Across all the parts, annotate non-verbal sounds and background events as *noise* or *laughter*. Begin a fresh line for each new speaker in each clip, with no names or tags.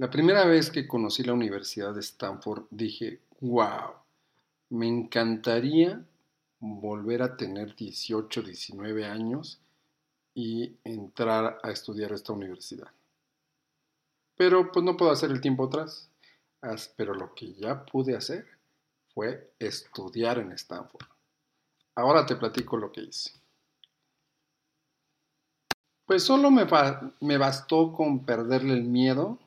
La primera vez que conocí la Universidad de Stanford dije, wow, me encantaría volver a tener 18, 19 años y entrar a estudiar esta universidad. Pero pues no puedo hacer el tiempo atrás. Pero lo que ya pude hacer fue estudiar en Stanford. Ahora te platico lo que hice. Pues solo me, me bastó con perderle el miedo.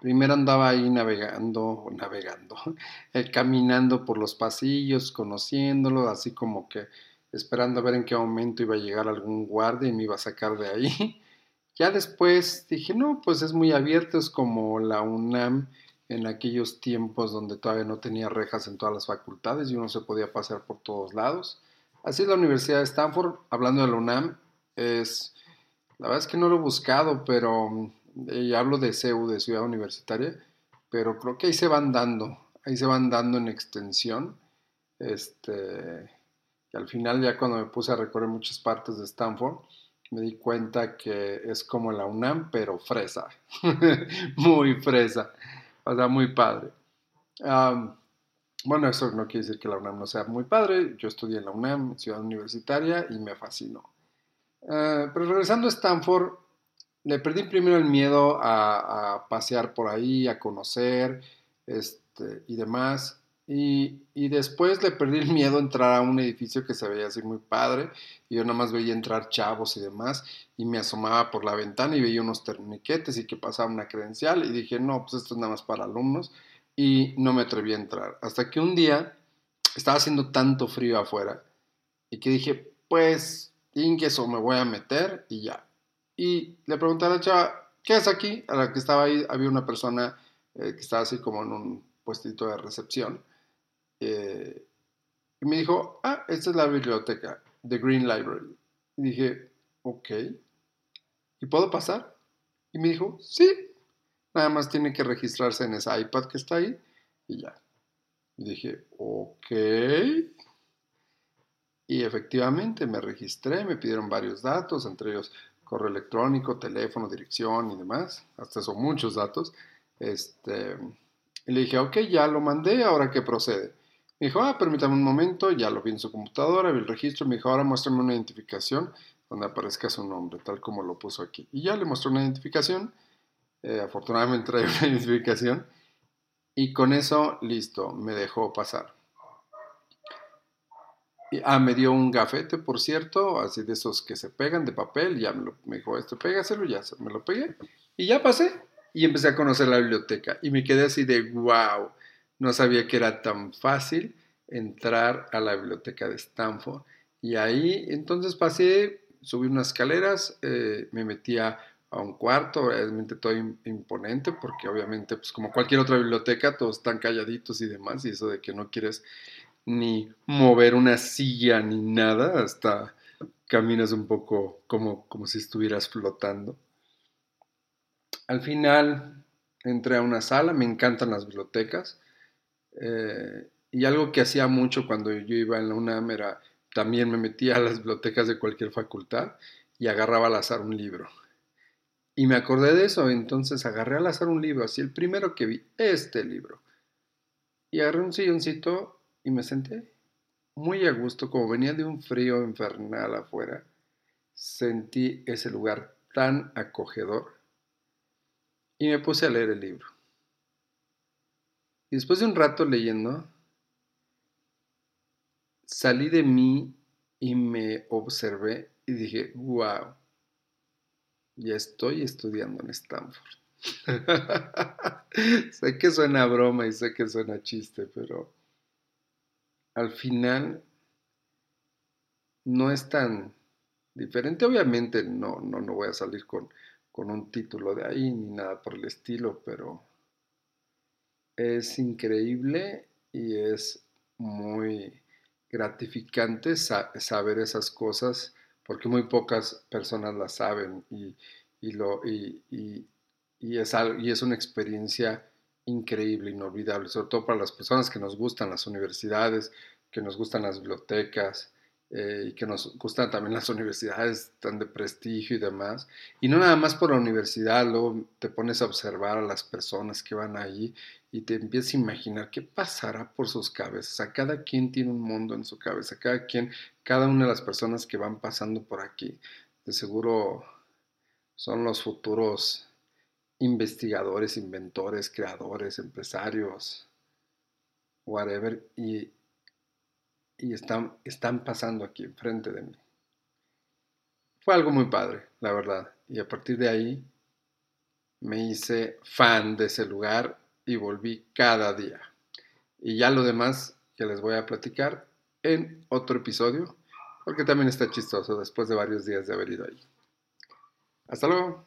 Primero andaba ahí navegando, navegando, *laughs* eh, caminando por los pasillos, conociéndolo, así como que esperando a ver en qué momento iba a llegar algún guardia y me iba a sacar de ahí. *laughs* Ya después dije, no, pues es muy abierto, es como la UNAM en aquellos tiempos donde todavía no tenía rejas en todas las facultades y uno se podía pasar por todos lados. Así la Universidad de Stanford, hablando de la UNAM, es, la verdad es que no lo he buscado, pero y hablo de CEU, de Ciudad Universitaria, pero creo que ahí se van dando, ahí se van dando en extensión. Este, y al final ya cuando me puse a recorrer muchas partes de Stanford, me di cuenta que es como la UNAM, pero fresa, *laughs* muy fresa, o sea, muy padre. bueno, eso no quiere decir que la UNAM no sea muy padre, yo estudié en la UNAM, ciudad universitaria, y me fascinó. Ah, pero regresando a Stanford, le perdí primero el miedo a, pasear por ahí, a conocer este, y demás. Y, después le perdí el miedo a entrar a un edificio que se veía así muy padre. Y yo nada más veía entrar chavos y demás. Y me asomaba por la ventana y veía unos terniquetes y que pasaba una credencial. Y dije, no, pues esto es nada más para alumnos. Y no me atreví a entrar. Hasta que un día estaba haciendo tanto frío afuera. Y que dije, pues, eso me voy a meter y ya y le pregunté a la chava, ¿qué es aquí? A la que estaba ahí había una persona eh, que estaba así como en un puestito de recepción. Eh, y me dijo, ah, esta es la biblioteca, The Green Library. Y dije, ok. ¿Y puedo pasar? Y me dijo, sí. Nada más tiene que registrarse en ese iPad que está ahí y ya. Y dije, ok. Y efectivamente me registré, me pidieron varios datos, entre ellos correo electrónico, teléfono, dirección y demás, hasta son muchos datos. Este, y le dije, ok, ya lo mandé, ahora qué procede. Me dijo, ah, permítame un momento, ya lo vi en su computadora, vi el registro, me dijo, ahora muéstrame una identificación donde aparezca su nombre, tal como lo puso aquí. Y ya le mostró una identificación, eh, afortunadamente trae *laughs* una identificación, y con eso, listo, me dejó pasar. Ah, me dio un gafete, por cierto, así de esos que se pegan de papel. Ya me, lo, dijo, esto pégaselo, ya me lo pegué. Y ya pasé. Y empecé a conocer la biblioteca. Y me quedé así de, wow, no sabía que era tan fácil entrar a la biblioteca de Stanford. Y ahí entonces pasé, subí unas escaleras, eh, me metía a un cuarto, realmente todo imponente, porque obviamente, pues como cualquier otra biblioteca, todos están calladitos y demás, y eso de que no quieres ni mover una silla ni nada, hasta caminas un poco como, como si estuvieras flotando. Al final entré a una sala, me encantan las bibliotecas, eh, y algo que hacía mucho cuando yo iba en la UNAM era, también me metía a las bibliotecas de cualquier facultad y agarraba al azar un libro. Y me acordé de eso, entonces agarré al azar un libro, así el primero que vi, este libro. Y agarré un silloncito y me senté muy a gusto, como venía de un frío infernal afuera, sentí ese lugar tan acogedor y me puse a leer el libro. Y después de un rato leyendo, salí de mí y me observé y dije, wow, ya estoy estudiando en Stanford. *laughs* sé que suena broma y sé que suena chiste, pero al final no es tan diferente. Obviamente no, no, no voy a salir con, con un título de ahí ni nada por el estilo, pero es increíble y es muy gratificante saber esas cosas porque muy pocas personas las saben y, lo, y, es, y es una experiencia increíble, inolvidable, sobre todo para las personas que nos gustan las universidades, que nos gustan las bibliotecas eh, y que nos gustan también las *laughs* universidades tan de prestigio y demás. Y no nada más por la universidad, luego te pones a observar a las personas que van ahí y te empiezas a imaginar qué pasará por sus cabezas. A cada quien tiene un mundo en su cabeza, cada quien, cada una de las personas que van pasando por aquí, de seguro son los futuros investigadores, inventores, creadores, empresarios, whatever, y están, están pasando aquí enfrente de mí. Fue algo muy padre, la verdad. Y a partir de ahí me hice fan de ese lugar y volví cada día. Y ya lo demás que les voy a platicar en otro episodio, porque también está chistoso después de varios días de haber ido ahí. Hasta luego.